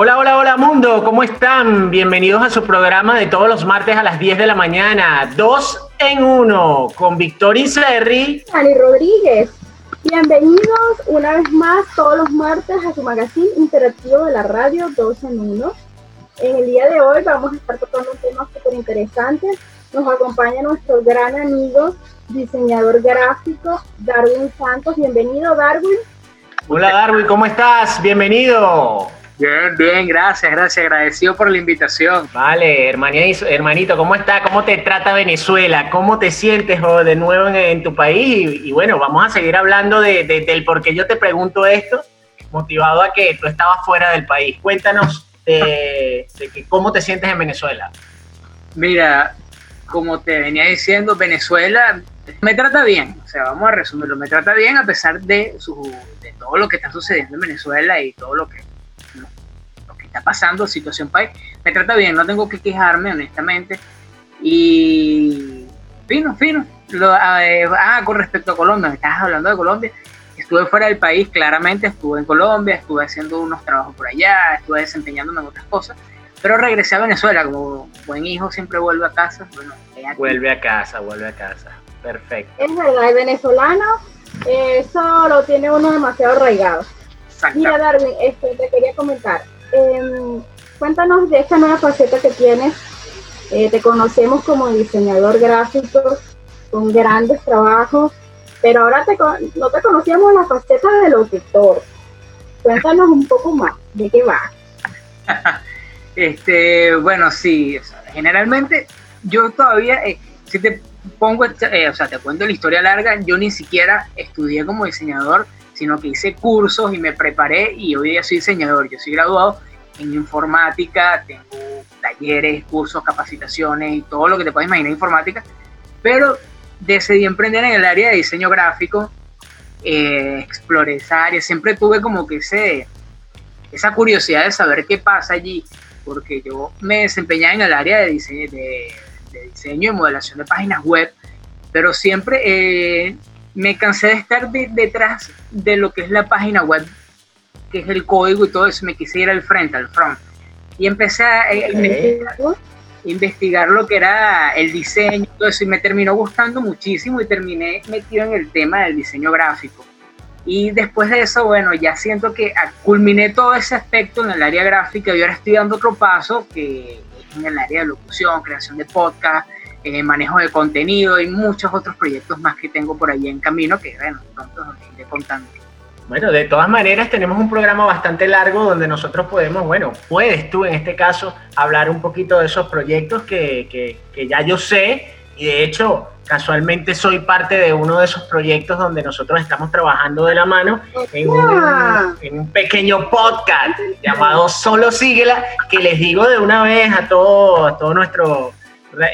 Hola, hola, hola mundo, ¿cómo están? Bienvenidos a su programa de todos los martes a las 10 de la mañana, dos en uno, con Victoria Serri. Ani Rodríguez. Bienvenidos una vez más todos los martes a su magazine interactivo de la radio Dos en Uno. En el día de hoy vamos a estar tocando un tema súper interesante. Nos acompaña nuestro gran amigo, diseñador gráfico, Darwin Santos. Bienvenido, Darwin. Hola, Darwin, ¿cómo estás? Bienvenido. Bien, bien, gracias, gracias, agradecido por la invitación. Vale, hermanito, hermanito ¿cómo está? ¿Cómo te trata Venezuela? ¿Cómo te sientes oh, de nuevo en, tu país? Y, bueno, vamos a seguir hablando de, del por qué yo te pregunto esto, motivado a que tú estabas fuera del país. Cuéntanos de, que, cómo te sientes en Venezuela. Mira, como te venía diciendo, Venezuela me trata bien, o sea, vamos a resumirlo, me trata bien a pesar de, su, de todo lo que está sucediendo en Venezuela y todo lo que está pasando, situación país, me trata bien, no tengo que quejarme, honestamente. Y fino, fino. ah, con respecto a Colombia, me estabas hablando de Colombia. Estuve fuera del país, claramente, estuve en Colombia, estuve haciendo unos trabajos por allá, estuve desempeñándome en otras cosas, pero regresé a Venezuela, como buen hijo siempre vuelve a casa. Bueno, vuelve a casa, vuelve a casa. Perfecto. Es verdad, el venezolano, eso lo tiene uno demasiado arraigado. Mira, Darwin, este, te quería comentar. Em, cuéntanos de esta nueva faceta que tienes. Eh, te conocemos como diseñador gráfico con grandes trabajos, pero ahora te, no te conocíamos la faceta de locutor. Cuéntanos un poco más de qué va. este, bueno, sí, generalmente yo todavía, eh, si te pongo, eh, o sea, te cuento la historia larga, yo ni siquiera estudié como diseñador sino que hice cursos y me preparé y hoy día soy diseñador. Yo soy graduado en informática, tengo talleres, cursos, capacitaciones y todo lo que te puedas imaginar informática, pero decidí emprender en el área de diseño gráfico, eh, exploré esa área, siempre tuve como que ese, esa curiosidad de saber qué pasa allí, porque yo me desempeñaba en el área de diseño, de, diseño y modelación de páginas web, pero siempre eh, me cansé de estar detrás de lo que es la página web, que es el código y todo eso, me quise ir al frente, al front. Y empecé a eh, investigar, lo que era el diseño y todo eso, y me terminó gustando muchísimo y terminé metido en el tema del diseño gráfico. Y después de eso, bueno, ya siento que culminé todo ese aspecto en el área gráfica y ahora estoy dando otro paso que es en el área de locución, creación de podcast, eh, manejo de contenido y muchos otros proyectos más que tengo por ahí en camino que, bueno, pronto os iré contando. Bueno, de todas maneras tenemos un programa bastante largo donde nosotros podemos, bueno, puedes tú en este caso hablar un poquito de esos proyectos que, que, que ya yo sé. Y de hecho casualmente soy parte de uno de esos proyectos donde nosotros estamos trabajando de la mano en un, en un, pequeño podcast llamado Solo Síguela, que les digo de una vez a todos a todo nuestro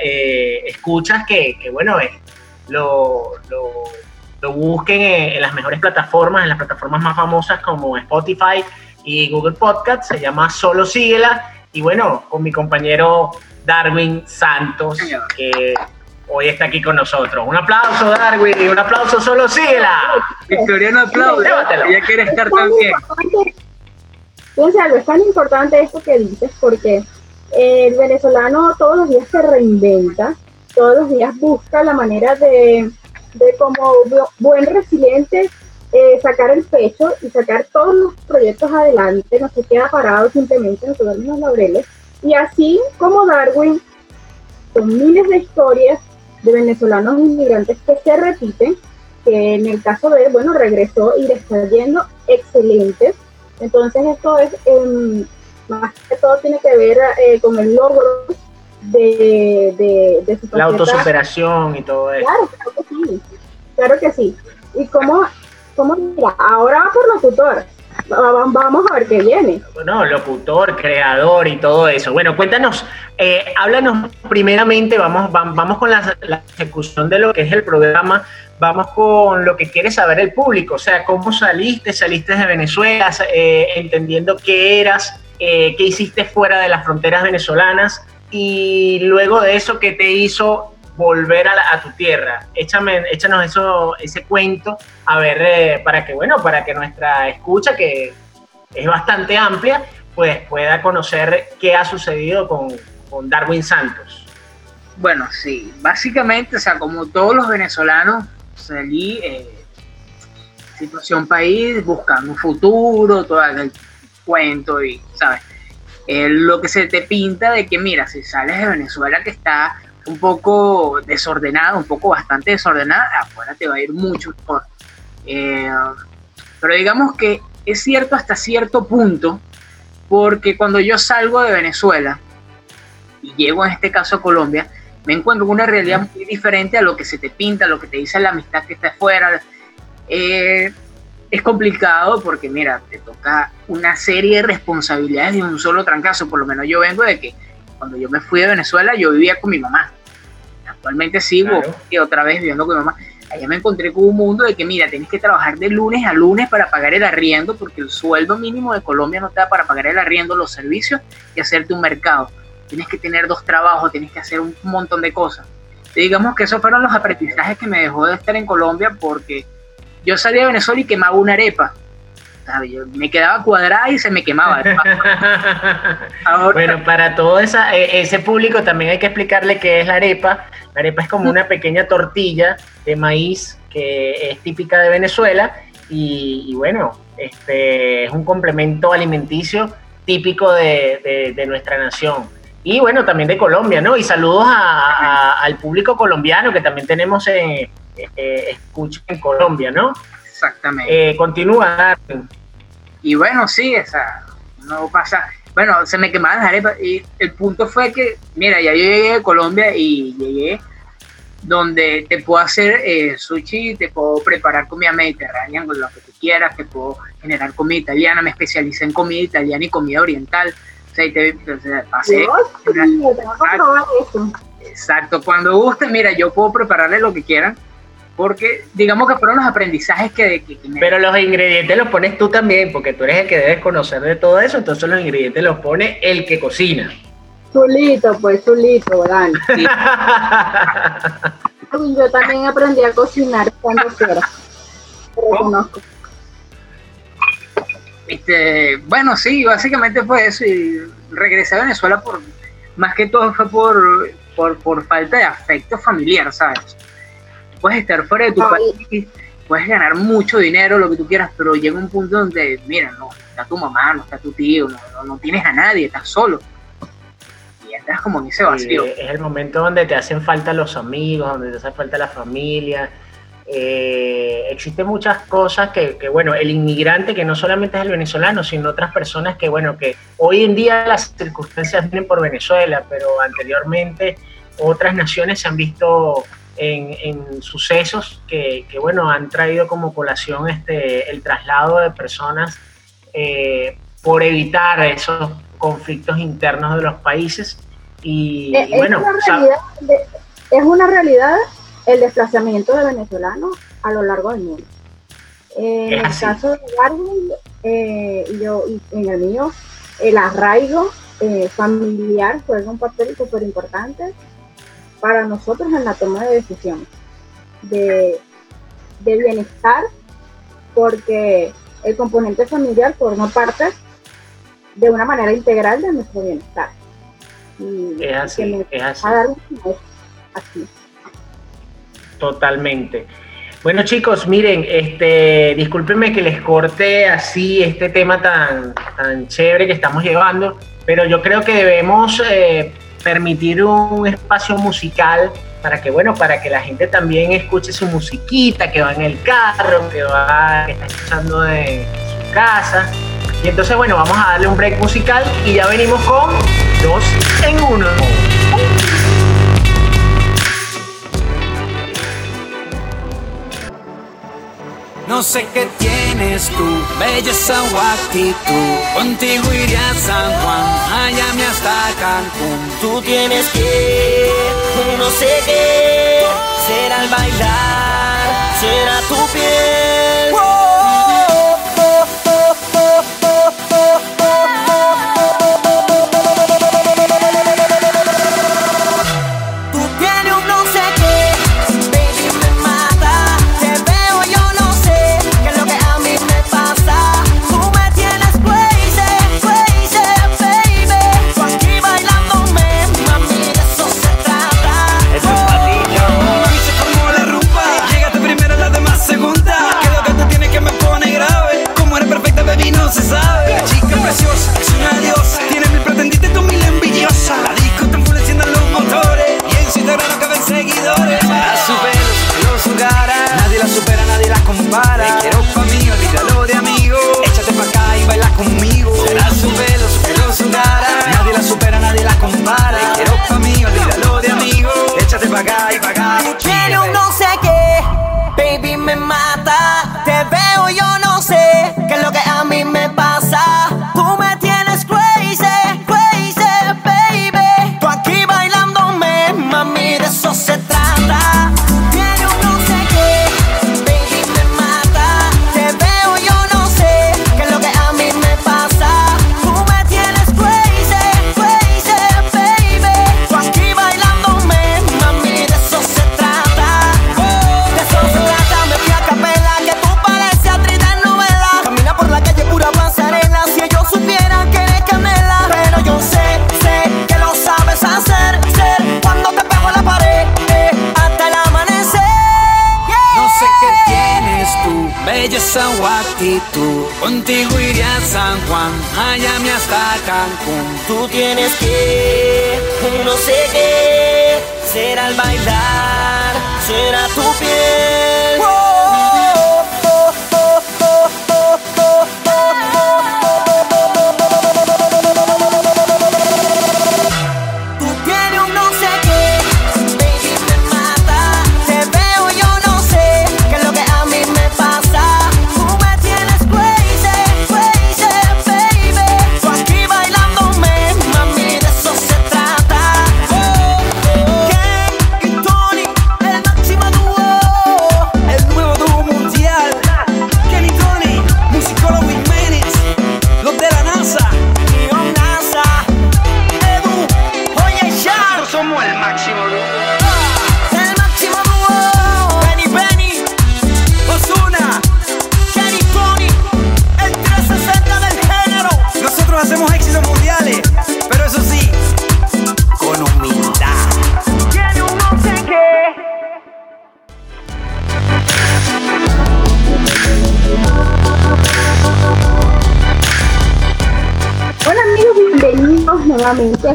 eh, escuchas que, bueno, eh, lo, lo, busquen en, las mejores plataformas, en las plataformas más famosas como Spotify y Google Podcast, se llama Solo Síguela, y bueno, con mi compañero Darwin Santos, que hoy está aquí con nosotros. Un aplauso, Darwin, un aplauso, Solo Síguela. Victoria no aplaude, ya quiere estar también. Algo, es tan importante esto que dices porque el venezolano todos los días se reinventa, todos los días busca la manera de, como buen resiliente eh, sacar el pecho y sacar todos los proyectos adelante, no se queda parado simplemente en todos los laureles. Y así como Darwin, con miles de historias de venezolanos inmigrantes que se repiten, que en el caso de él, bueno, regresó y le está yendo excelentes. Entonces esto es em, más que todo tiene que ver eh, con el logro de, de, su La autosuperación y todo eso. Claro, claro que sí. Claro que sí. Y cómo, cómo mira, ahora por locutor. Vamos a ver qué viene. Bueno, locutor, creador y todo eso. Bueno, cuéntanos, eh, háblanos primeramente, vamos, vamos con la, la, ejecución de lo que es el programa, vamos con lo que quiere saber el público, o sea, cómo saliste, saliste de Venezuela, eh, entendiendo qué eras, eh, qué hiciste fuera de las fronteras venezolanas y luego de eso, ¿qué te hizo volver a, tu tierra? Échame, échanos eso, ese cuento, a ver, eh, para que, bueno, para que nuestra escucha, que es bastante amplia, pues pueda conocer qué ha sucedido con, Darwin Santos. Bueno, sí, básicamente, o sea, como todos los venezolanos, salí eh, situación país, buscando un futuro, todo el cuento y, ¿sabes? Eh, lo que se te pinta de que, mira, si sales de Venezuela que está un poco desordenada, un poco bastante desordenada, afuera te va a ir mucho mejor. Eh, pero digamos que es cierto hasta cierto punto, porque cuando yo salgo de Venezuela y llego en este caso a Colombia, me encuentro con una realidad muy diferente a lo que se te pinta, a lo que te dice la amistad que está afuera. Eh, es complicado porque, mira, te toca una serie de responsabilidades de un solo trancazo. Por lo menos yo vengo de que cuando yo me fui de Venezuela, yo vivía con mi mamá. Actualmente sigo y otra vez viviendo con mi mamá. Allá me encontré con un mundo de que, mira, tienes que trabajar de lunes a lunes para pagar el arriendo, porque el sueldo mínimo de Colombia no te da para pagar el arriendo, los servicios y hacerte un mercado. Tienes que tener dos trabajos, tienes que hacer un montón de cosas. digamos que esos fueron los aprendizajes que me dejó de estar en Colombia, porque yo salía de Venezuela y quemaba una arepa. me quedaba cuadrada y se me quemaba. bueno, para todo esa, e, ese público también hay que explicarle qué es la arepa. La arepa es como una pequeña tortilla de maíz que es típica de Venezuela y, bueno, este, es un complemento alimenticio típico de, nuestra nación. Y bueno, también de Colombia, ¿no? Y saludos al público colombiano que también tenemos en eh, escucha en Colombia, ¿no? Exactamente. Eh, continúa. Y bueno, sí, esa, no pasa. Bueno, se me quemaban las arepas y el punto fue que, mira, ya yo llegué a Colombia y llegué donde te puedo hacer eh, sushi, te puedo preparar comida mediterránea, con lo que tú quieras, te puedo generar comida italiana, me especialicé en comida italiana y comida oriental. O sea, y te, pasé. Exacto, cuando guste, mira, yo puedo prepararle lo que quieran porque digamos que fueron los aprendizajes que... Pero los ingredientes los pones tú también, porque tú eres el que debes conocer de todo eso, entonces los ingredientes los pone el que cocina. Chulito, pues chulito, Dani. Yo también aprendí a cocinar cuando quiera. reconozco. Este, bueno, sí, básicamente fue eso y regresé a Venezuela por, más que todo fue por, por, por falta de afecto familiar, ¿sabes? Puedes estar fuera de tu país, puedes ganar mucho dinero, lo que tú quieras, pero llega un punto donde, mira, no está tu mamá, no está tu tío, no, tienes a nadie, estás solo. Y estás como en ese vacío. es el momento donde te hacen falta los amigos, donde te hace falta la familia. Eh, existen muchas cosas que, que, bueno, el inmigrante que no solamente es el venezolano, sino otras personas que, bueno, que hoy en día las circunstancias vienen por Venezuela, pero anteriormente otras naciones se han visto en, sucesos que, bueno, han traído como colación este, el traslado de personas eh, por evitar esos conflictos internos de los países. Y, es, bueno, una realidad, es una realidad el desplazamiento de venezolanos a lo largo del mundo. En el caso de Darwin, eh, yo, y en el mío, el arraigo eh, familiar juega un papel súper importante para nosotros en la toma de decisiones, de, bienestar, porque el componente familiar forma parte de una manera integral de nuestro bienestar. es así, es así. así. Totalmente. Bueno chicos, miren, este, discúlpenme que les corte así este tema tan, tan chévere que estamos llevando, pero yo creo que debemos eh, permitir un espacio musical para que, bueno, para que la gente también escuche su musiquita, que va en el carro, que va, que está escuchando en su casa. Y entonces, bueno, vamos a darle un break musical y ya venimos con dos en uno. No sé qué tienes tú, belleza o actitud. Contigo iría a San Juan, Miami hasta Cancún. Tú tienes que, no sé qué, será al bailar, será tu piel.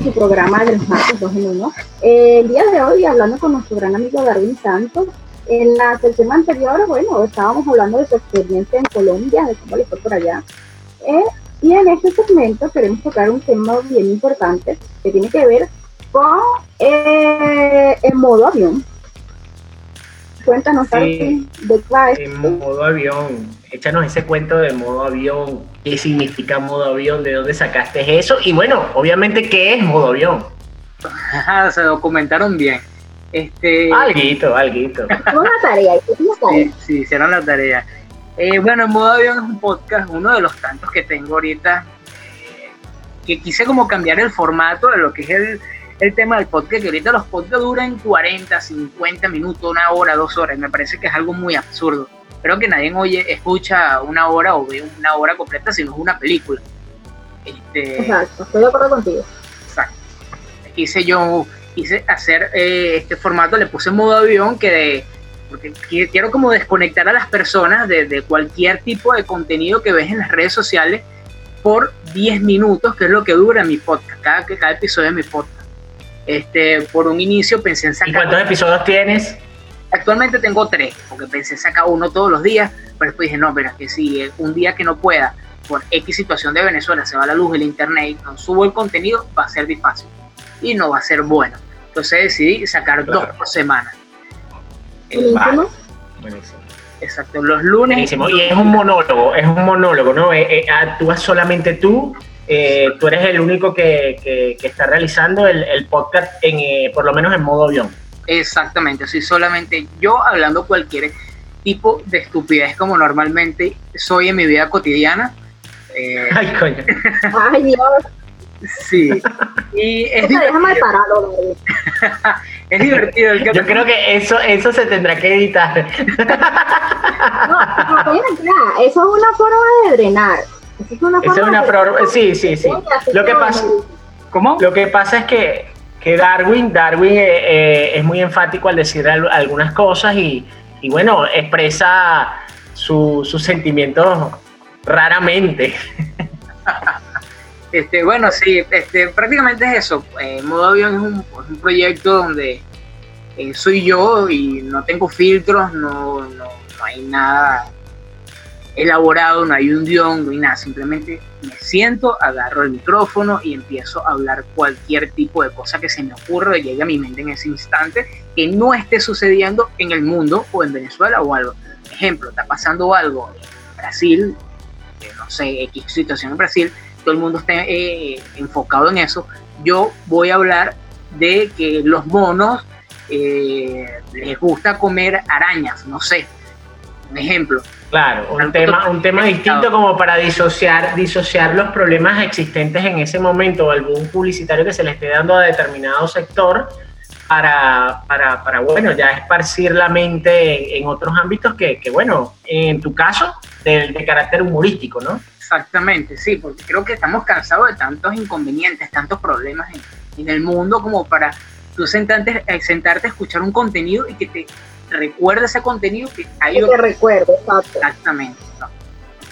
Su programa de los martes 2 en 1. el día de hoy, hablando con nuestro gran amigo Darwin Santos, en la sesión anterior, bueno, estábamos hablando de su experiencia en Colombia, de cómo le fue por allá. Eh, y en este segmento queremos tocar un tema bien importante que tiene que ver con eh, el modo avión. Cuéntanos, sí, de qué En modo avión échanos ese cuento de modo avión, qué significa modo avión, de dónde sacaste eso y bueno, obviamente qué es modo avión. Se documentaron bien. Este, alguito, alguito. una tarea, Sí, sí, hicieron la tarea. Eh, bueno, en modo avión es un podcast, uno de los tantos que tengo ahorita, eh, que quise como cambiar el formato de lo que es el, el tema del podcast, que ahorita los podcasts duran 40, 50 minutos, una hora, dos horas, me parece que es algo muy absurdo creo que nadie oye, escucha una hora o ve una hora completa, sino es una película. Este, exacto, estoy de acuerdo contigo. Exacto. Quise yo, quise hacer eh, este formato, le puse modo avión que de, porque quiero como desconectar a las personas de, cualquier tipo de contenido que ves en las redes sociales por 10 minutos, que es lo que dura mi podcast, cada, cada episodio de mi podcast. Este, por un inicio pensé en sacar... ¿Y cuántos episodios tienes? Actualmente tengo tres, porque pensé sacar uno todos los días, pero después dije, no, pero es que si un día que no pueda, por X situación de Venezuela, se va la luz, el internet, no subo el contenido, va a ser difícil y no va a ser bueno. Entonces decidí sacar dos por semana. Eh, Exacto, los lunes. Buenísimo. Y es un monólogo, es un monólogo, ¿no? Eh, eh, actúas solamente tú, tú eres el único que, está realizando el, el podcast, en, por lo menos en modo avión. Exactamente, soy solamente yo hablando cualquier tipo de estupidez como normalmente soy en mi vida cotidiana. Eh, Ay, coño. Ay, Dios. Sí. Y es déjame parado, es divertido. El Yo creo que eso, eso se tendrá que editar. no, eso es una forma de drenar. Es una forma, Sí, sí, sí. Lo que pasa, ¿Cómo? Lo que pasa es que que Darwin, Darwin eh, eh, es muy enfático al decir algunas cosas y, bueno, expresa sus sentimientos raramente. Este, bueno, sí, este, prácticamente es eso. Eh, Modo Avión es un, proyecto donde soy yo y no tengo filtros, no, no, no hay nada elaborado, no hay un guion, no hay nada, simplemente me siento, agarro el micrófono y empiezo a hablar cualquier tipo de cosa que se me ocurra y llegue a mi mente en ese instante que no esté sucediendo en el mundo o en Venezuela o algo. Ejemplo, está pasando algo en Brasil, no sé, X situación en Brasil, todo el mundo está eh, enfocado en eso. Yo voy a hablar de que los monos eh, les gusta comer arañas, no sé, un ejemplo. Claro, un tema, un tema distinto como para disociar, disociar los problemas existentes en ese momento o algún publicitario que se le esté dando a determinado sector para, para, para bueno, ya esparcir la mente en, otros ámbitos que, que, bueno, en tu caso, de, de carácter humorístico, ¿no? Exactamente, sí, porque creo que estamos cansados de tantos inconvenientes, tantos problemas en, en el mundo como para tú sentarte, eh, sentarte a escuchar un contenido y que te recuerda ese contenido que hay que recuerdo, exactamente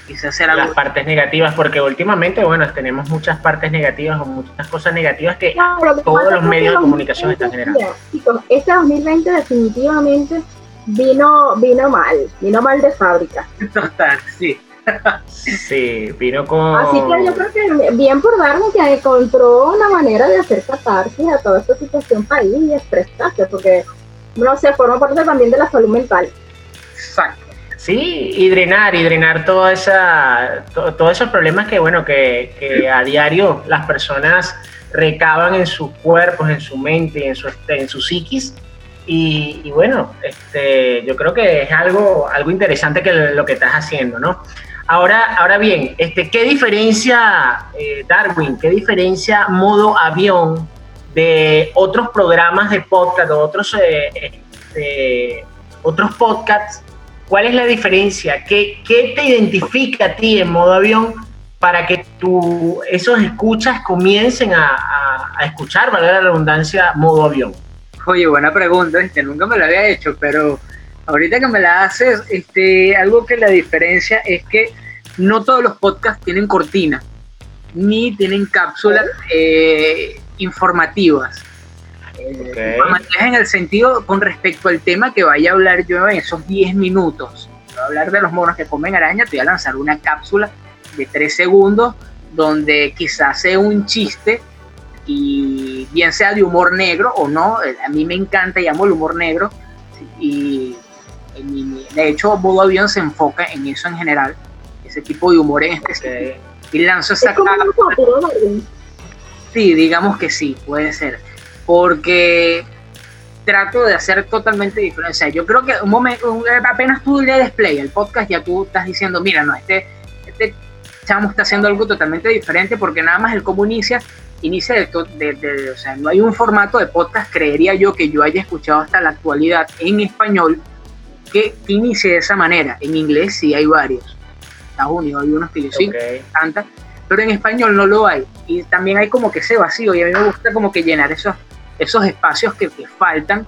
quise hacer algo. Las partes negativas, porque últimamente, bueno, tenemos muchas partes negativas o muchas cosas negativas que todos los medios de comunicación están generando. Chicos, este 2020 definitivamente vino, vino mal, vino mal de fábrica. Total, sí. Sí, vino con... Así que yo creo que bien por darme que encontró una manera de hacer catarsis a toda esta situación país y expresarse, porque, no sé, forma parte también de la salud mental. Exacto. Sí, y drenar, y drenar toda esa, todos esos problemas que, bueno, que, a diario las personas recaban en sus cuerpos, en su mente, en su, en su psiquis. Y, y, bueno, este, yo creo que es algo, algo interesante que lo que estás haciendo, ¿no? Ahora, ahora bien, este, ¿qué diferencia, eh, Darwin, qué diferencia modo avión de otros programas de podcast o otros, eh, este, otros podcasts? ¿Cuál es la diferencia? ¿Qué, ¿Qué, te identifica a ti en modo avión para que tú, esos escuchas comiencen a, a, a escuchar, valga la redundancia, modo avión? Oye, buena pregunta, este, nunca me la había hecho, pero ahorita que me la haces, este, algo que la diferencia es que no todos los podcasts tienen cortina, ni tienen cápsulas eh, informativas. Okay. Informativas en el sentido con respecto al tema que vaya a hablar yo en esos 10 minutos. Voy a hablar de los monos que comen araña, te voy a lanzar una cápsula de 3 segundos donde quizás sea un chiste y bien sea de humor negro o no, a mí me encanta, llamo el humor negro y de hecho Modo Avión se enfoca en eso en general, ese tipo de humor en especial. Y lanzo esa cápsula. Sí, digamos que sí, puede ser. Porque trato de hacer totalmente diferente. O sea, yo creo que un momento, apenas tú le des play al podcast, ya tú estás diciendo, mira, no, este, este chamo está haciendo algo totalmente diferente porque nada más el cómo inicia, inicia de, de, de, o sea, no hay un formato de podcast, creería yo, que yo haya escuchado hasta la actualidad en español que inicie de esa manera. En inglés sí hay varios. Estados Unidos hay unos que yo sí, okay. Pero en español no lo hay. Y también hay como que ese vacío y a mí me gusta como que llenar esos, esos espacios que, que faltan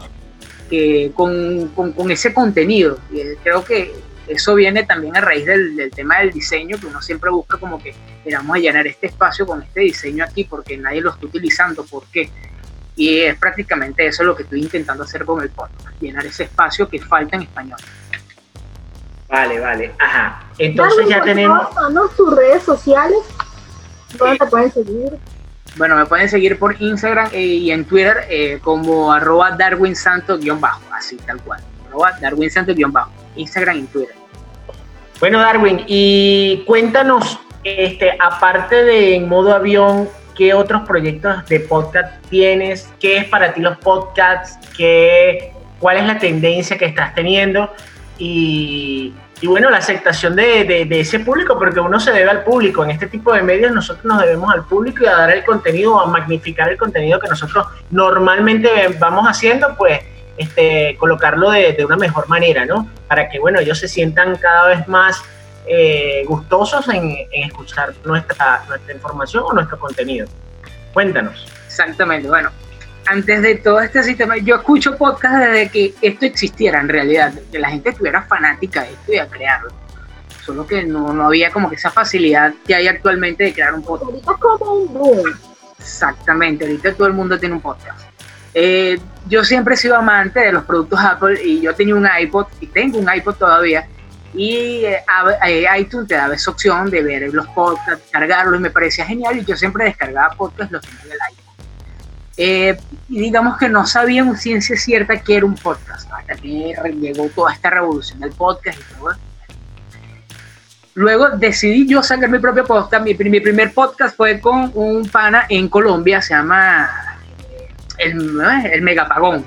que con, con, con, ese contenido. Y creo que eso viene también a raíz del, del, tema del diseño, que uno siempre busca como que vamos a llenar este espacio con este diseño aquí porque nadie lo está utilizando. ¿Por qué? Y es prácticamente eso lo que estoy intentando hacer con el podcast, llenar ese espacio que falta en español. Vale, vale, ajá. Entonces ya tenemos... tus redes sociales, ¿dónde te pueden seguir? Bueno, me pueden seguir por Instagram eh, y en Twitter eh, como arroba Darwin bajo así tal cual. Arroba Darwin bajo Instagram y Twitter. Bueno, Darwin, y cuéntanos, este, aparte de en modo avión, ¿qué otros proyectos de podcast tienes? ¿Qué es para ti los podcasts? ¿Qué, ¿Cuál es la tendencia que estás teniendo? Y, y bueno, la aceptación de, ese público, porque uno se debe al público. En este tipo de medios nosotros nos debemos al público y a dar el contenido, a magnificar el contenido que nosotros normalmente vamos haciendo, pues este, colocarlo de, de una mejor manera, ¿no? Para que, bueno, ellos se sientan cada vez más eh, gustosos en, en, escuchar nuestra, nuestra información o nuestro contenido. Cuéntanos. Exactamente, bueno, antes de todo este sistema, yo escucho podcast desde que esto existiera en realidad, que la gente estuviera fanática de esto y a crearlo. Solo que no, no había como que esa facilidad que hay actualmente de crear un podcast. Ahorita como un boom. Exactamente, ahorita todo el mundo tiene un podcast. Eh, yo siempre he sido amante de los productos Apple y yo tenía un iPod y tengo un iPod todavía y eh, iTunes te daba esa opción de ver los podcasts, cargarlos y me parecía genial y yo siempre descargaba podcasts los tenía en el iPod. Eh, digamos que no sabían ciencia cierta que era un podcast, hasta que llegó toda esta revolución del podcast y todo. Luego decidí yo sacar mi propio podcast. Mi, mi primer podcast fue con un pana en Colombia, se llama El, el Megapagón.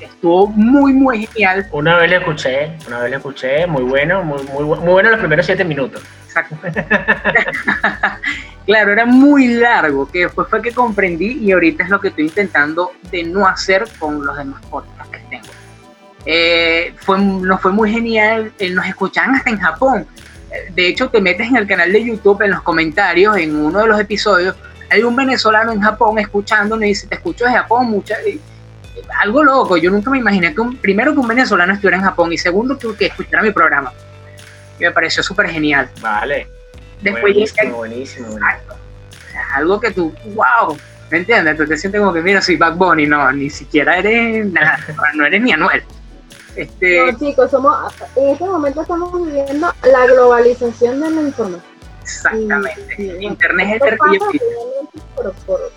Estuvo muy, muy genial. Una vez lo escuché, una vez lo escuché, muy bueno, muy, muy, muy bueno los primeros siete minutos. Exacto. claro, era muy largo, que después fue que comprendí y ahorita es lo que estoy intentando de no hacer con los demás podcasts que tengo. Eh, fue, nos fue muy genial, eh, nos escuchaban hasta en Japón. De hecho, te metes en el canal de YouTube, en los comentarios, en uno de los episodios, hay un venezolano en Japón escuchándonos y dice, te escucho de Japón, mucha... algo loco, yo nunca me imaginé que un, primero que un venezolano estuviera en Japón y segundo que, que escuchara mi programa. y me pareció súper genial. Vale. Después buenísimo, buenísimo, buenísimo. Algo que tú, wow, ¿me entiendes? Tú te sientes como que, mira, soy Bad Bunny, no, ni siquiera eres nada, no eres ni Anuel. Este, No, chicos, somos, en este momento estamos viviendo la globalización de la información. exactamente. Y- y, bueno, Internet es por- por-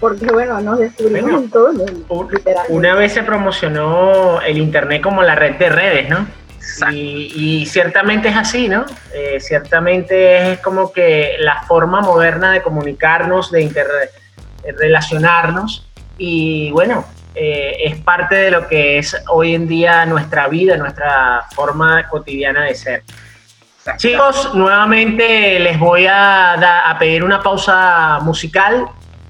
porque bueno, nos descubrimos Bueno, en todo el mundo. Una vez se promocionó el Internet como la red de redes, ¿no? Y, y ciertamente es así, ¿no? Eh, ciertamente es como que la forma moderna de comunicarnos, de inter- de relacionarnos y bueno, eh, es parte de lo que es hoy en día nuestra vida, nuestra forma cotidiana de ser. Chicos, nuevamente les voy a, da- a pedir una pausa musical.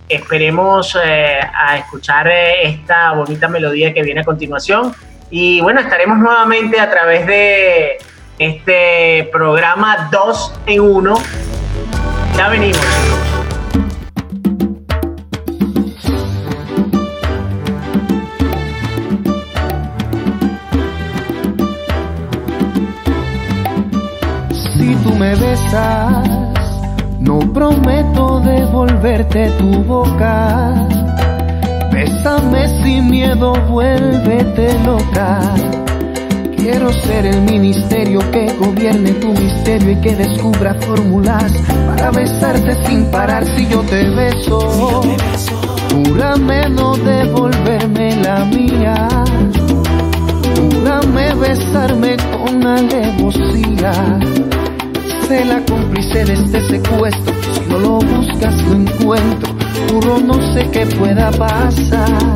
Esperemos eh, a escuchar eh, esta bonita melodía que viene a continuación. Y bueno, estaremos nuevamente a través de este programa 2 en 1. Ya venimos. Si tú me besas, no prometo devolverte tu boca. Bésame sin miedo, vuélvete loca. Quiero ser el ministerio que gobierne tu misterio y que descubra fórmulas para besarte sin parar si yo te beso. Júrame no devolverme la mía. Júrame besarme con alevosía. Sé la cómplice de este secuestro. Si no lo buscas, lo encuentro. Juro, no sé qué pueda pasar.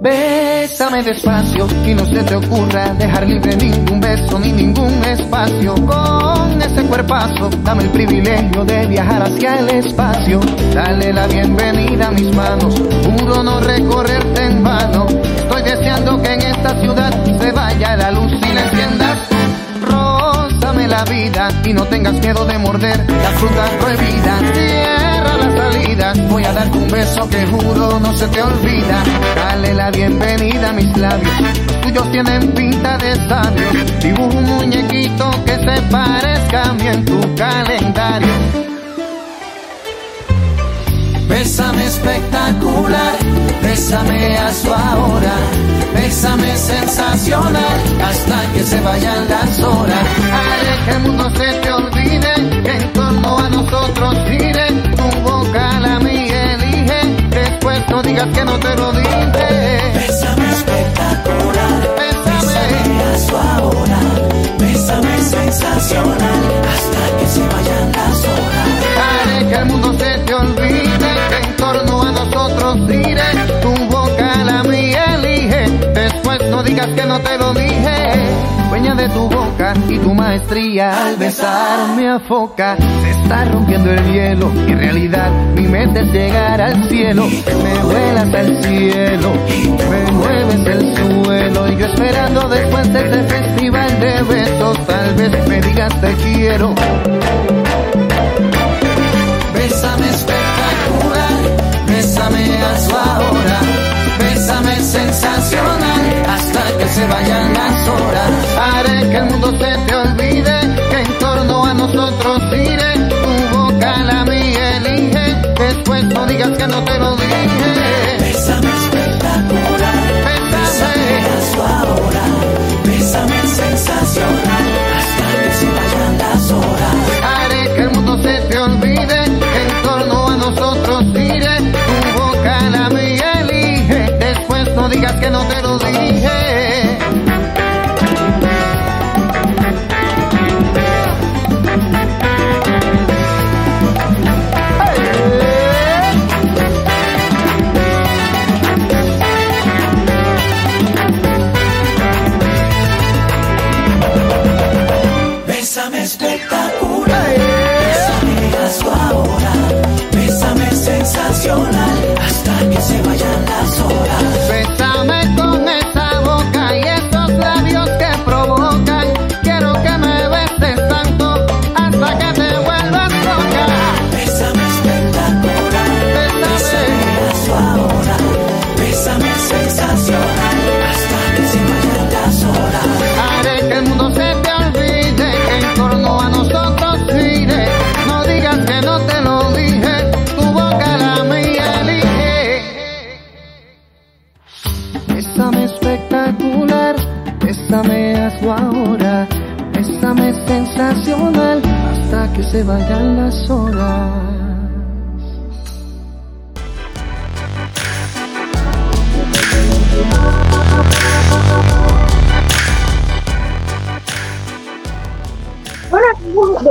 Bésame despacio y no se te ocurra dejar libre ningún beso ni ningún espacio. Con ese cuerpazo, dame el privilegio de viajar hacia el espacio. Dale la bienvenida a mis manos, juro no recorrerte en vano. Estoy deseando que en esta ciudad se vaya la luz y la enciendas. La vida y no tengas miedo de morder la fruta prohibida. Voy a darte un beso que juro no se te olvida. Dale la bienvenida a mis labios, los tuyos tienen pinta de sabios. Dibujo un muñequito que se parezca a mí en tu calendario. Bésame espectacular, bésame a su ahora, bésame sensacional, hasta que se vayan las horas. Haré que el mundo se te olvide, que en torno a nosotros gire. No digas que no te lo dije. Bésame espectacular, Bésame. a su ahora, bésame sensacional, hasta que se vayan las horas. Haré que el mundo se te olvide, que en torno a que no te lo dije. Dueña de tu boca y tu maestría al besarme a foca. Se está rompiendo el hielo y en realidad mi mente es llegar al cielo. Me vuelas al cielo, me mueves el suelo. Y yo esperando después de este festival de besos, tal vez me digas te quiero. Bésame espectacular, bésame a su ahora, bésame sensacional, que se vayan las horas. Haré que el mundo se te olvide, que en torno a nosotros gire. Tu boca la mía elige, después no digas que no te lo dije.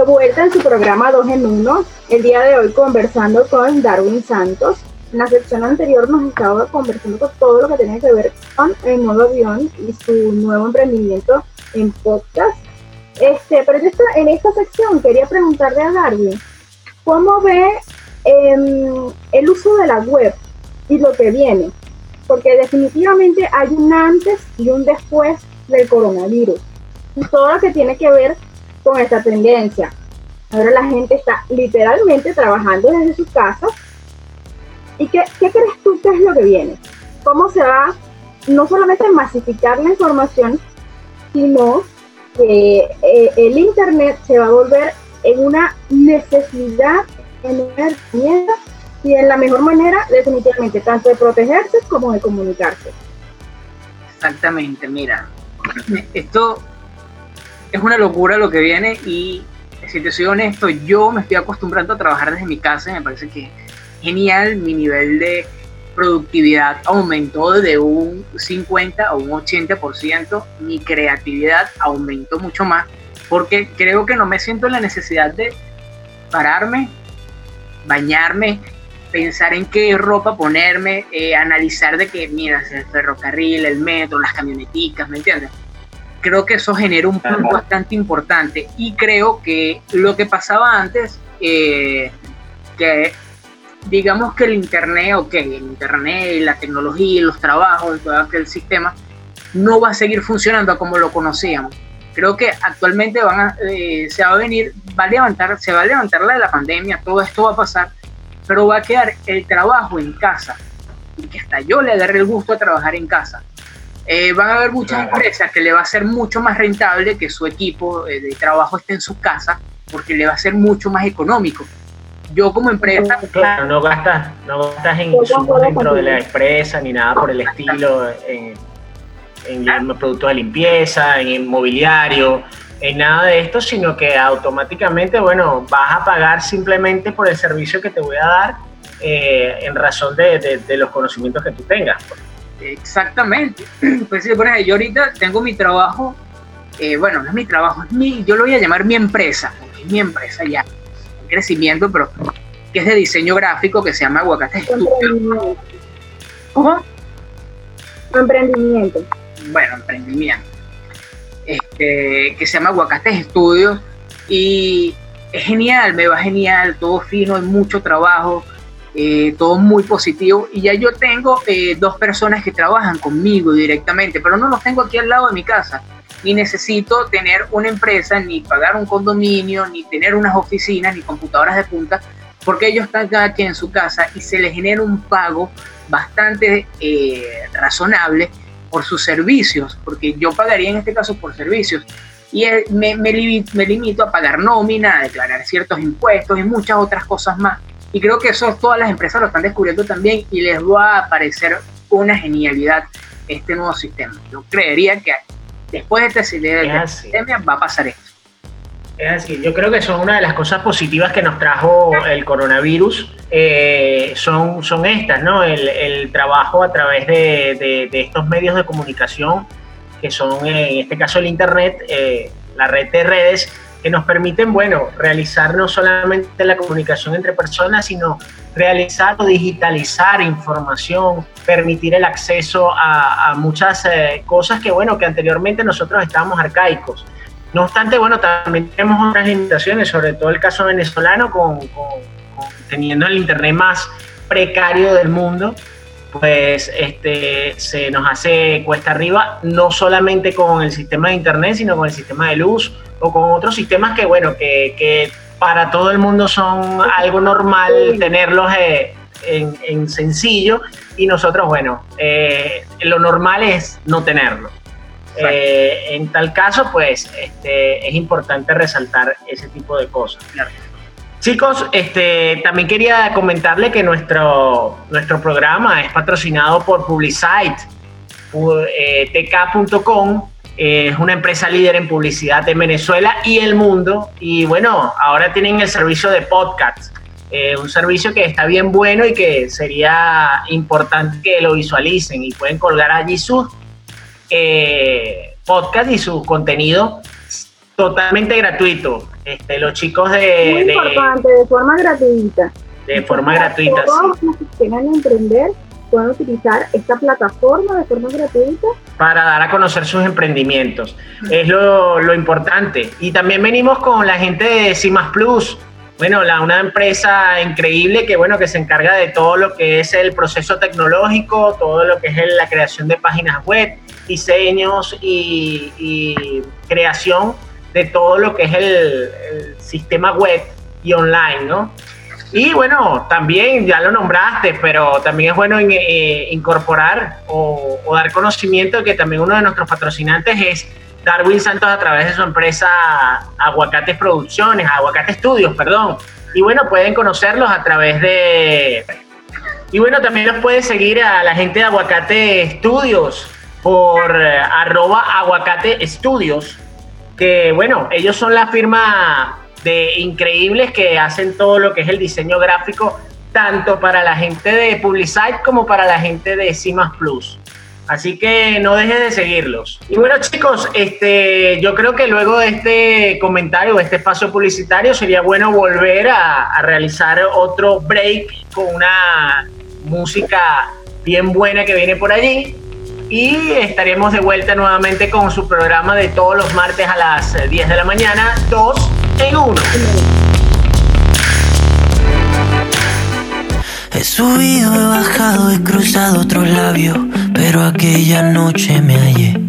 Vuelta en su programa 2 en 1, el día de hoy conversando con Darwin Santos. En la sección anterior nos estaba conversando con todo lo que tiene que ver con el nuevo avión y su nuevo emprendimiento en podcast. Este, pero en esta sección quería preguntarle a Darwin, ¿cómo ve em, el uso de la web y lo que viene? Porque definitivamente hay un antes y un después del coronavirus. Y todo lo que tiene que ver con esta tendencia. Ahora la gente está literalmente trabajando desde su casa. ¿Y qué, qué crees tú que es lo que viene? ¿Cómo se va no solamente masificar la información, sino que eh, el Internet se va a volver en una necesidad, en una herramienta y en la mejor manera definitivamente, tanto de protegerse como de comunicarse. Exactamente, mira, esto es una locura lo que viene y si te soy honesto, yo me estoy acostumbrando a trabajar desde mi casa y me parece que genial mi nivel de productividad aumentó de un 50 a un 80%, mi creatividad aumentó mucho más, porque creo que no me siento en la necesidad de pararme, bañarme, pensar en qué ropa ponerme, eh, analizar de que, mira, el ferrocarril, el metro, las camioneticas, ¿me entiendes? Creo que eso genera un punto bastante importante y creo que lo que pasaba antes, eh, que digamos que el Internet, ok, el Internet la tecnología los trabajos todo aquel sistema no va a seguir funcionando como lo conocíamos. Creo que actualmente van eh, se va a venir, va a levantar, se va a levantar la de la pandemia, todo esto va a pasar, pero va a quedar el trabajo en casa y que hasta yo le agarré el gusto a trabajar en casa. Eh, van a haber muchas empresas que le va a ser mucho más rentable que su equipo eh, de trabajo esté en su casa porque le va a ser mucho más económico. Yo como empresa... Claro, no gastas, no gastas en insumos dentro de la empresa ni nada por el estilo, en, en productos de limpieza, en inmobiliario, en nada de esto, sino que automáticamente, bueno, vas a pagar simplemente por el servicio que te voy a dar eh, en razón de, de, los conocimientos que tú tengas. Exactamente. Pues por ejemplo, yo ahorita tengo mi trabajo, eh, bueno, no es mi trabajo, es mi, yo lo voy a llamar mi empresa, es mi empresa ya crecimiento, pero que es de diseño gráfico, que se llama Aguacate ¿Cómo? Emprendimiento. Bueno, emprendimiento. Este, que se llama Aguacates Estudios y es genial, me va genial, todo fino, hay mucho trabajo, eh, todo muy positivo y ya yo tengo eh, dos personas que trabajan conmigo directamente, pero no los tengo aquí al lado de mi casa ni necesito tener una empresa, ni pagar un condominio, ni tener unas oficinas, ni computadoras de punta, porque ellos están cada quien en su casa y se les genera un pago bastante eh, razonable por sus servicios, porque yo pagaría en este caso por servicios. Y me, me, me limito a pagar nómina, a declarar ciertos impuestos y muchas otras cosas más. Y creo que eso todas las empresas lo están descubriendo también y les va a parecer una genialidad este nuevo sistema. Yo creería que después de esta pandemia va a pasar esto. Es así, yo creo que son una de las cosas positivas que nos trajo el coronavirus, eh, son, son estas, ¿no? El, trabajo a través de, estos medios de comunicación, que son en este caso el Internet, eh, la red de redes, que nos permiten, bueno, realizar no solamente la comunicación entre personas, sino realizar o digitalizar información, permitir el acceso a, muchas eh, cosas que, bueno, que anteriormente nosotros estábamos arcaicos. No obstante, bueno, también tenemos otras limitaciones, sobre todo el caso venezolano, con, teniendo el Internet más precario del mundo, pues este, se nos hace cuesta arriba, no solamente con el sistema de Internet, sino con el sistema de luz o con otros sistemas que, bueno, que, para todo el mundo son algo normal tenerlos eh, en, sencillo y nosotros, bueno, eh, lo normal es no tenerlo. Eh, en tal caso, pues este, es importante resaltar ese tipo de cosas. Chicos, este, también quería comentarle que nuestro, nuestro programa es patrocinado por Publicite, tk.com es una empresa líder en publicidad en Venezuela y el mundo. Y bueno, ahora tienen el servicio de podcast, eh, un servicio que está bien bueno y que sería importante que lo visualicen y pueden colgar allí sus eh, podcast y su contenido totalmente gratuito. Este, los chicos de... Muy de, importante, de forma gratuita. De forma gratuita, Todos los que quieran emprender pueden utilizar esta plataforma de forma gratuita. Para dar a conocer sus emprendimientos. Es lo, lo importante. Y también venimos con la gente de Cimas Plus. Bueno, la, una empresa increíble que, bueno, que se encarga de todo lo que es el proceso tecnológico, todo lo que es la creación de páginas web, diseños y, y creación de todo lo que es el, sistema web y online, ¿no? Y bueno, también ya lo nombraste, pero también es bueno eh, incorporar o, dar conocimiento de que también uno de nuestros patrocinantes es Darwin Santos a través de su empresa Aguacates Producciones, Aguacate Estudios, perdón. Y bueno, pueden conocerlos a través de... Y bueno, también los puede seguir a la gente de Aguacate Estudios por eh, arroba aguacate estudios, que bueno, ellos son la firma de increíbles que hacen todo lo que es el diseño gráfico, tanto para la gente de Publicite como para la gente de Cimas Plus. Así que no dejes de seguirlos. Y bueno, chicos, este, yo creo que luego de este comentario, este espacio publicitario, sería bueno volver a realizar otro break con una música bien buena que viene por allí. Y estaremos de vuelta nuevamente con su programa de todos los martes a las 10 de la mañana, 2 en 1. He subido, he bajado, he cruzado otros labios, pero aquella noche me hallé.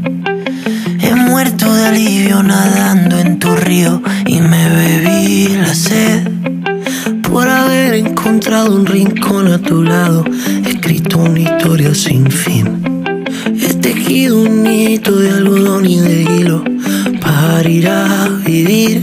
He muerto de alivio nadando en tu río y me bebí la sed. Por haber encontrado un rincón a tu lado, escrito una historia sin fin. He tejido un hito de algodón y de hilo para ir a vivir.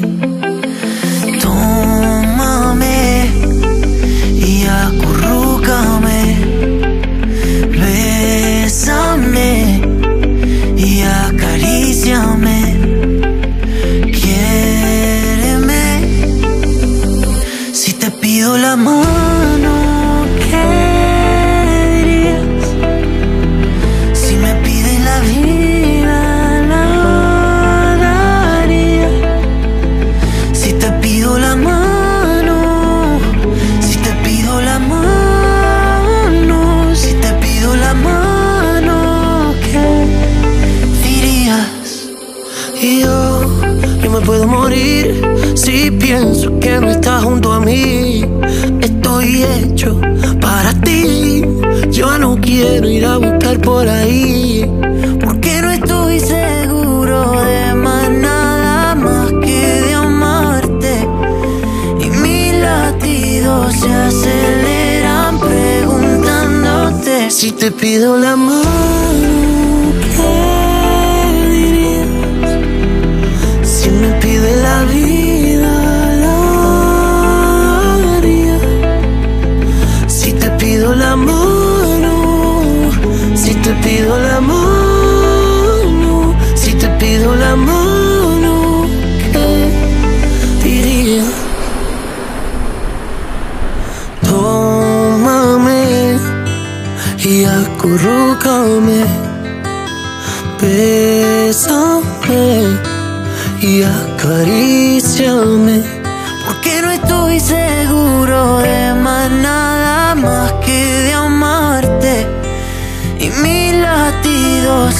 Pido la mano.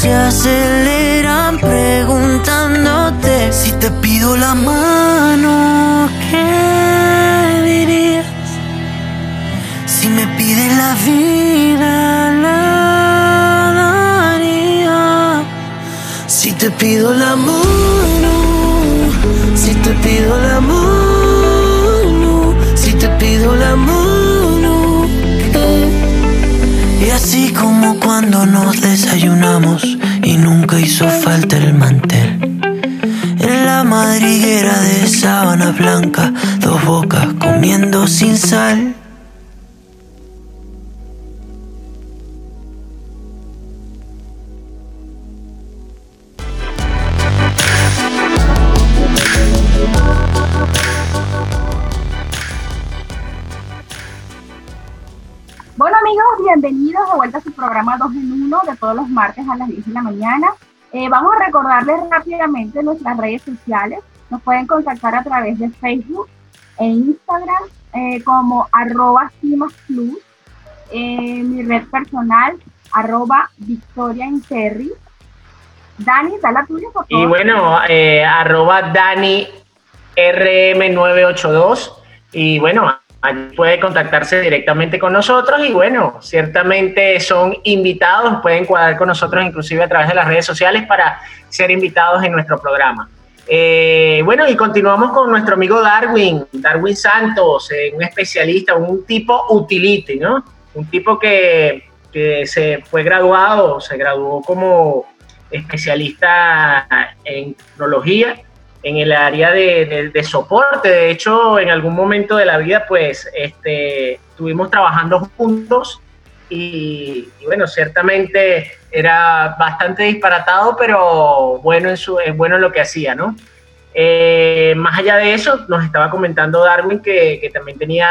Se aceleran preguntándote si te pido la mano, ¿qué dirías? Si me pides la vida, la daría. Si te pido la mano, si te pido la mano, si te pido la mano. Y así como cuando nos desayunamos y nunca hizo falta el mantel. En la madriguera de sábana blanca, dos bocas comiendo sin sal. Programa 2 en 1 de todos los martes a las 10 de la mañana. Eh, vamos a recordarles rápidamente nuestras redes sociales. Nos pueden contactar a través de Facebook e Instagram eh, como arroba Plus, eh, mi red personal arroba Victoria Interri. Dani, da la tuya, por favor. Y bueno, arroba Dani RM982. Y bueno, Allí puede contactarse directamente con nosotros y bueno, ciertamente son invitados, pueden cuadrar con nosotros inclusive a través de las redes sociales para ser invitados en nuestro programa. Eh, bueno, y continuamos con nuestro amigo Darwin, Darwin Santos, eh, un especialista, un tipo utility, ¿no? Un tipo que, que se fue graduado, se graduó como especialista en tecnología en el área de, soporte. De hecho, en algún momento de la vida, pues, este, estuvimos trabajando juntos y, bueno, ciertamente era bastante disparatado, pero bueno en, su, bueno lo que hacía, ¿no? Eh, más allá de eso, nos estaba comentando Darwin que, también tenía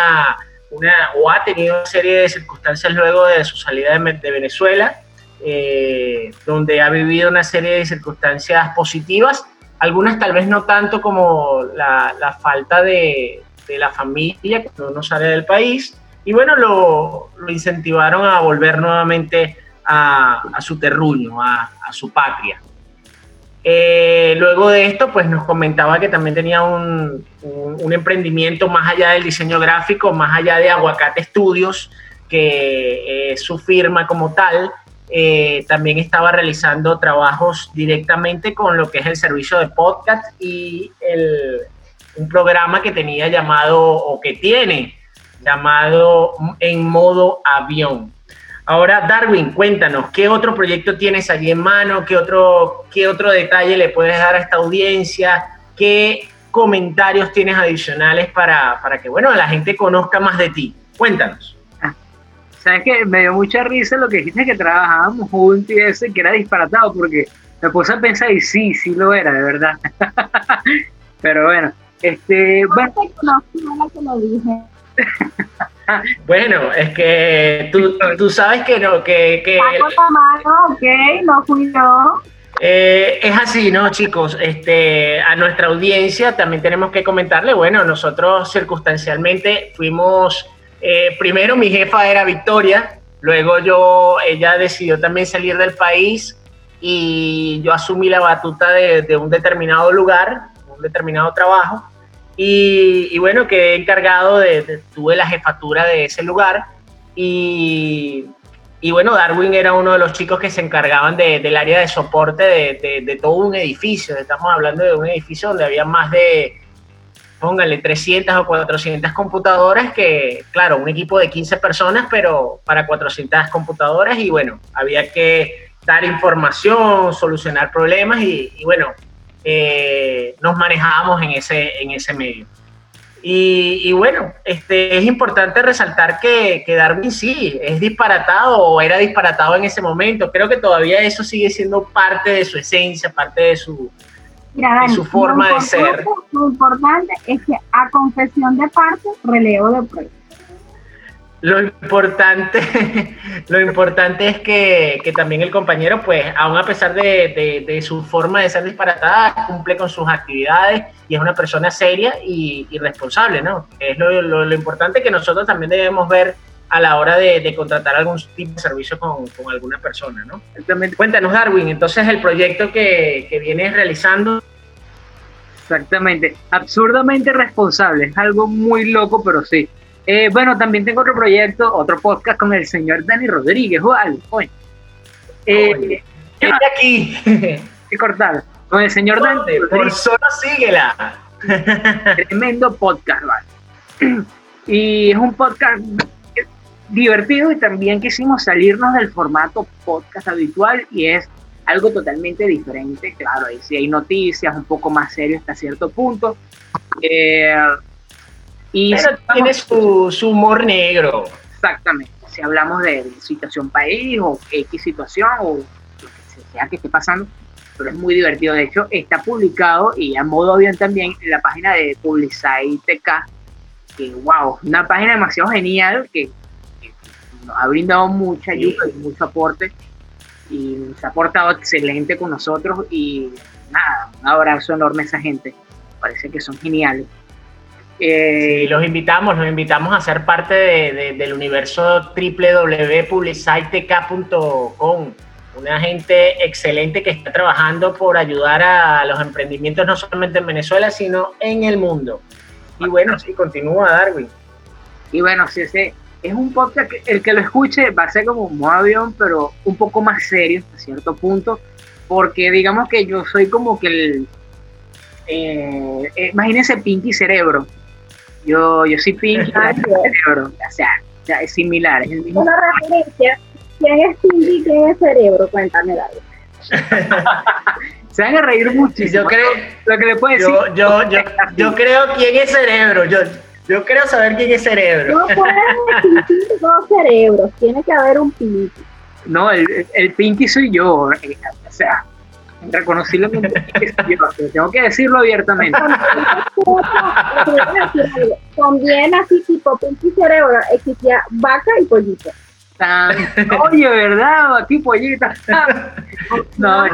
una, o ha tenido una serie de circunstancias luego de su salida de, Venezuela, eh, donde ha vivido una serie de circunstancias positivas algunas tal vez no tanto como la, falta de, la familia cuando uno sale del país. Y bueno, lo, incentivaron a volver nuevamente a, su terruño, a, su patria. Eh, luego de esto, pues nos comentaba que también tenía un, emprendimiento más allá del diseño gráfico, más allá de Aguacate Studios, que es su firma como tal, eh, también estaba realizando trabajos directamente con lo que es el servicio de podcast y un programa que tenía llamado, o que tiene, llamado En modo avión. Ahora, Darwin, cuéntanos, ¿qué otro proyecto tienes allí en mano? ¿Qué otro, qué otro detalle le puedes dar a esta audiencia? ¿Qué comentarios tienes adicionales para, para que, bueno, la gente conozca más de ti? Cuéntanos. ¿Sabes que Me dio mucha risa lo que dijiste que trabajábamos juntos y ese, que era disparatado, porque me puse a pensar y sí, sí lo era, de verdad. Pero bueno, este. Bueno, bueno es que tú, tú, sabes que no, que. que ok, no fui yo. Eh, es así, ¿no, chicos? Este, a nuestra audiencia también tenemos que comentarle, bueno, nosotros circunstancialmente fuimos eh, primero mi jefa era Victoria, luego yo, ella decidió también salir del país y yo asumí la batuta de, un determinado lugar, un determinado trabajo. Y, bueno, quedé encargado de, tuve la jefatura de ese lugar y, bueno, Darwin era uno de los chicos que se encargaban del área de soporte de, de, todo un edificio. Estamos hablando de un edificio donde había más de póngale 300 o 400 computadoras, que claro, un equipo de 15 personas, pero para 400 computadoras y bueno, había que dar información, solucionar problemas y, bueno, eh, nos manejábamos en ese, en ese medio. Y, bueno, este, es importante resaltar que, que, Darwin sí, es disparatado o era disparatado en ese momento. Creo que todavía eso sigue siendo parte de su esencia, parte de su, Mira, su forma de ser. Lo importante es que a confesión de parte, relevo de prueba. Lo importante, lo importante es que, que, también el compañero, pues, aún a pesar de, de, su forma de ser disparatada, cumple con sus actividades y es una persona seria y, y responsable, ¿no? Es lo, lo, lo, importante que nosotros también debemos ver a la hora de, contratar algún tipo de servicio con, con, alguna persona, ¿no? Exactamente. Cuéntanos, Darwin, entonces el proyecto que, que vienes realizando. Exactamente, absurdamente responsable, es algo muy loco, pero sí. Eh, bueno, también tengo otro proyecto, otro podcast con el señor Dani Rodríguez, o algo, Eh, aquí. que cortar. Con el señor Dani. Por solo síguela. Tremendo podcast, ¿vale? Y es un podcast divertido y también quisimos salirnos del formato podcast habitual y es algo totalmente diferente, claro, ahí sí hay noticias un poco más serias hasta cierto punto. Eh, y Pero tiene su, su, humor negro. Exactamente, si hablamos de, situación país o X situación o lo que sea que esté pasando, pero es muy divertido. De hecho, está publicado y a modo bien también en la página de Publicite TK, que wow, una página demasiado genial que ha brindado mucha ayuda y mucho aporte y se ha portado excelente con nosotros y nada, un abrazo enorme a esa gente, parece que son geniales. Eh, los invitamos, los invitamos a ser parte del universo www.publicitek.com una gente excelente que está trabajando por ayudar a los emprendimientos no solamente en Venezuela, sino en el mundo. Y bueno, sí, continúa Darwin. Y bueno, sí, ese es un podcast que el que lo escuche va a ser como un avión, pero un poco más serio a cierto punto, porque digamos que yo soy como que el... Eh, eh, imagínense Pinky Cerebro. Yo, yo soy Pinky Cerebro. O sea, es similar. Es el mismo. Una referencia ¿Quién es Pinky y quién es Cerebro? Cuéntame, David. Se van a reír muchísimo. Yo creo, lo que le puedo decir. Yo, yo, yo, creo quién es Cerebro. Yo, yo creo saber quién es Cerebro. No pueden existir dos cerebros. Tiene que haber un Pinky. No, el, el Pinky soy yo. Eh, o sea, reconociblemente tengo que decirlo abiertamente. Conviene así tipo Pinky Cerebro, existía vaca y pollito. Oye, ¿verdad? Aquí pollita. No,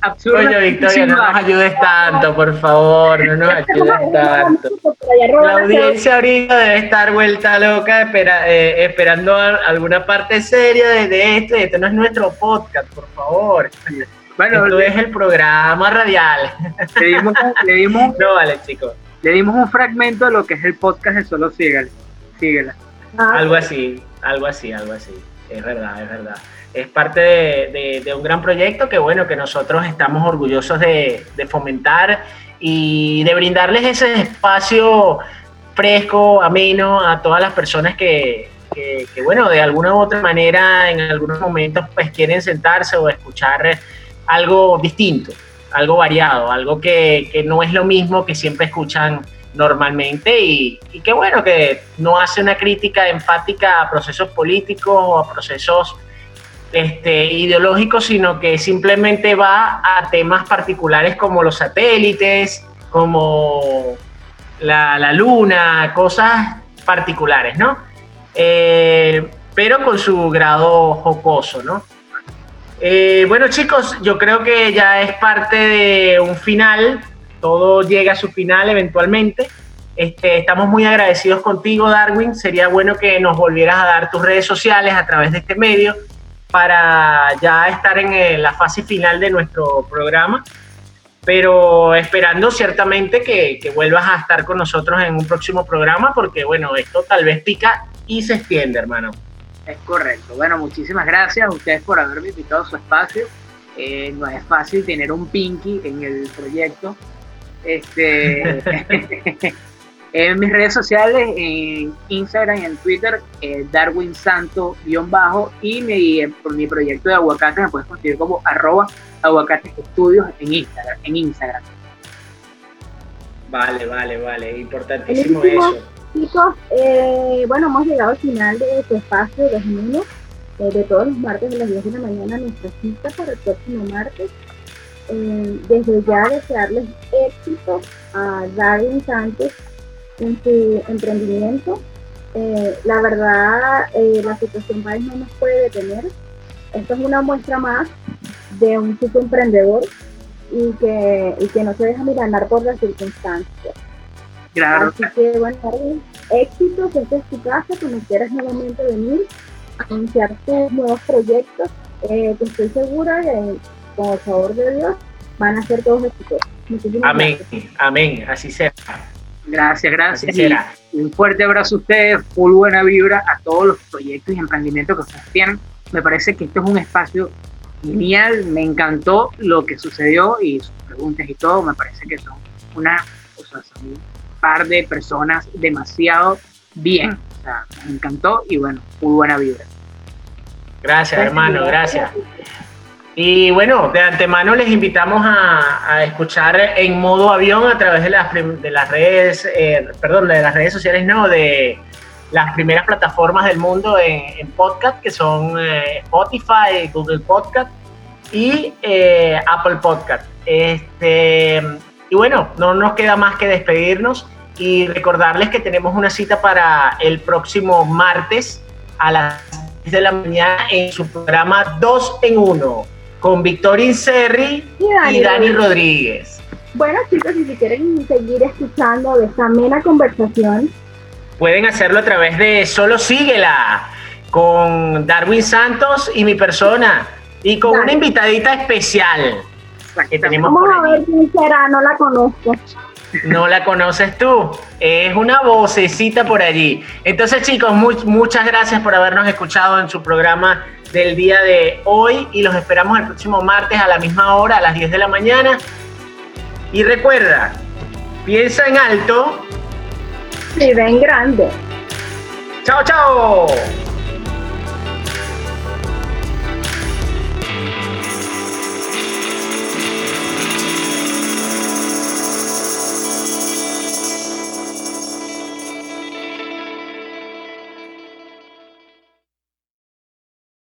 Oye, Victoria, no nos ayudes tanto, por favor, no nos ayudes tanto. La audiencia ahorita debe estar vuelta loca eh, esperando alguna parte seria de, esto. Esto no es nuestro podcast, por favor. Bueno, esto es el programa radial. Le dimos, le dimos, no, vale, chicos. Le dimos un fragmento de lo que es el podcast de Solo Síguela. Síguela. Algo así, algo así, algo así. Es verdad, es verdad. Es parte de, un gran proyecto que, bueno, que nosotros estamos orgullosos de, fomentar y de brindarles ese espacio fresco, ameno a todas las personas que, bueno, de alguna u otra manera en algunos momentos pues quieren sentarse o escuchar algo distinto, algo variado, algo que, que no es lo mismo que siempre escuchan normalmente y, y qué bueno que no hace una crítica enfática a procesos políticos o a procesos este, ideológicos, sino que simplemente va a temas particulares como los satélites, como la, luna, cosas particulares, ¿no? Eh, pero con su grado jocoso, ¿no? Eh, bueno chicos, yo creo que ya es parte de un final todo llega a su final eventualmente. Este, estamos muy agradecidos contigo, Darwin. Sería bueno que nos volvieras a dar tus redes sociales a través de este medio para ya estar en eh, la fase final de nuestro programa. Pero esperando ciertamente que, que vuelvas a estar con nosotros en un próximo programa, porque bueno, esto tal vez pica y se extiende, hermano. Es correcto. Bueno, muchísimas gracias a ustedes por haberme invitado a su espacio. Eh, no es fácil tener un Pinky en el proyecto. Este, en mis redes sociales, en Instagram y en Twitter, eh, Darwin Santo-bajo y mi, por mi proyecto de aguacate me puedes conseguir como arroba aguacates estudios en Instagram, en Instagram. Vale, vale, vale, importantísimo eso. Chicos, eh, bueno, hemos llegado al final de este espacio de los eh, de todos los martes de las 10 de la mañana, nuestra cita para el próximo martes. Eh, desde ya desearles éxito a Darwin Sánchez en su emprendimiento. Eh, la verdad, eh, la situación país no nos puede detener. Esto es una muestra más de un chico emprendedor y que, y que no se deja mirar por las circunstancias. Claro. Así que, bueno, éxito, que esta es tu casa, cuando quieras nuevamente venir a anunciar tus nuevos proyectos, que estoy segura de con el favor de Dios, van a ser todos exitosos. amén, amén, así será. Gracias, gracias. un fuerte abrazo a ustedes, full buena vibra a todos los proyectos y emprendimientos que ustedes tienen. Me parece que esto es un espacio genial, me encantó lo que sucedió y sus preguntas y todo, me parece que son una, o sea, son un par de personas demasiado bien, o sea, me encantó y bueno, full buena vibra. Gracias, hermano, gracias. Y bueno, de antemano les invitamos a, escuchar en modo avión a través de las, de las redes, eh, perdón, de las redes sociales, no, de las primeras plataformas del mundo en, podcast, que son eh, Spotify, Google Podcast y eh, Apple Podcast. Este, y bueno, no nos queda más que despedirnos y recordarles que tenemos una cita para el próximo martes a las de la mañana en su programa 2 en 1 con Victoria Inserri y Dani, Rodríguez. Bueno chicos, y si quieren seguir escuchando de esta amena conversación, pueden hacerlo a través de Solo Síguela con Darwin Santos y mi persona y con una invitadita especial que tenemos Vamos a ver quién será, no la conozco. No la conoces tú, es una vocecita por allí. Entonces chicos, muchas gracias por habernos escuchado en su programa del día de hoy y los esperamos el próximo martes a la misma hora, a las 10 de la mañana. Y recuerda, piensa en alto. Y ven grande. Chao, chao.